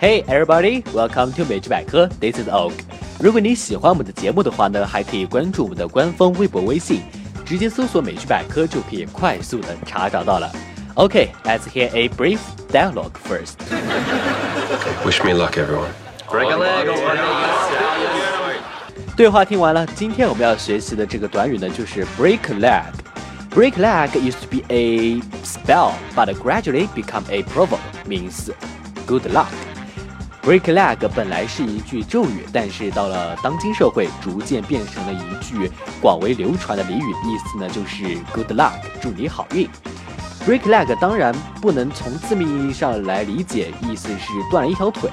Hey everybody, welcome to 美剧百科。This is Og。如果你喜欢我们的节目的话呢，还可以关注我们的官方微博、微信，直接搜索“美剧百科”就可以快速的查找到了。Okay, let's hear a brief dialogue first. Wish me luck, everyone. 对话听完了，今天我们要学习的这个短语呢，就是 break leg。Break leg used to be a spell, but gradually become a proverb, means good luck. Break leg 本来是一句咒语，但是到了当今社会，逐渐变成了一句广为流传的俚语，意思呢就是 good luck，祝你好运。Break leg 当然不能从字面意义上来理解，意思是断了一条腿。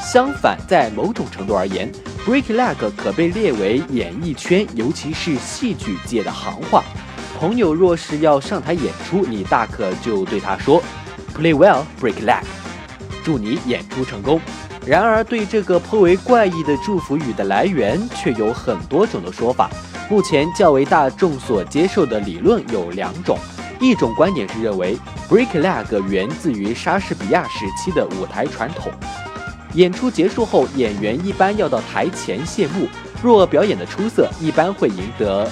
相反，在某种程度而言，break leg 可被列为演艺圈，尤其是戏剧界的行话。朋友若是要上台演出，你大可就对他说：“Play well, break leg。”祝你演出成功。然而，对这个颇为怪异的祝福语的来源却有很多种的说法。目前较为大众所接受的理论有两种。一种观点是认为，break leg 源自于莎士比亚时期的舞台传统。演出结束后，演员一般要到台前谢幕。若表演的出色，一般会赢得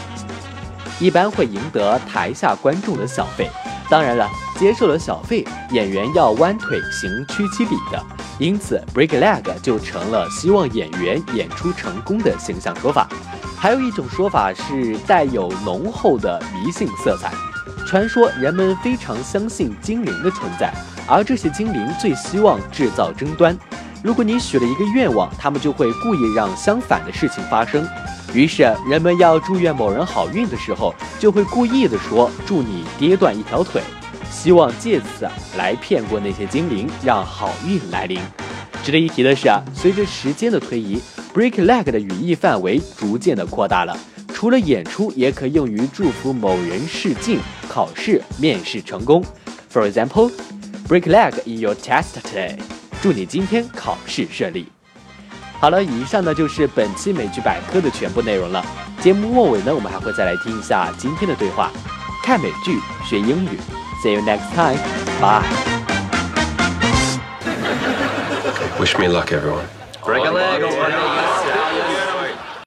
一般会赢得台下观众的小费。当然了，接受了小费，演员要弯腿行屈膝礼的，因此 break leg 就成了希望演员演出成功的形象说法。还有一种说法是带有浓厚的迷信色彩，传说人们非常相信精灵的存在，而这些精灵最希望制造争端。如果你许了一个愿望，他们就会故意让相反的事情发生。于是，人们要祝愿某人好运的时候，就会故意的说“祝你跌断一条腿”，希望借此来骗过那些精灵，让好运来临。值得一提的是啊，随着时间的推移，break leg 的语义范围逐渐的扩大了，除了演出，也可用于祝福某人试镜、考试、面试成功。For example, break leg in your test today，祝你今天考试顺利。好了，以上呢就是本期美剧百科的全部内容了。节目末尾呢，我们还会再来听一下今天的对话。看美剧学英语，See you next time. Bye. Wish me luck, everyone. Break a leg.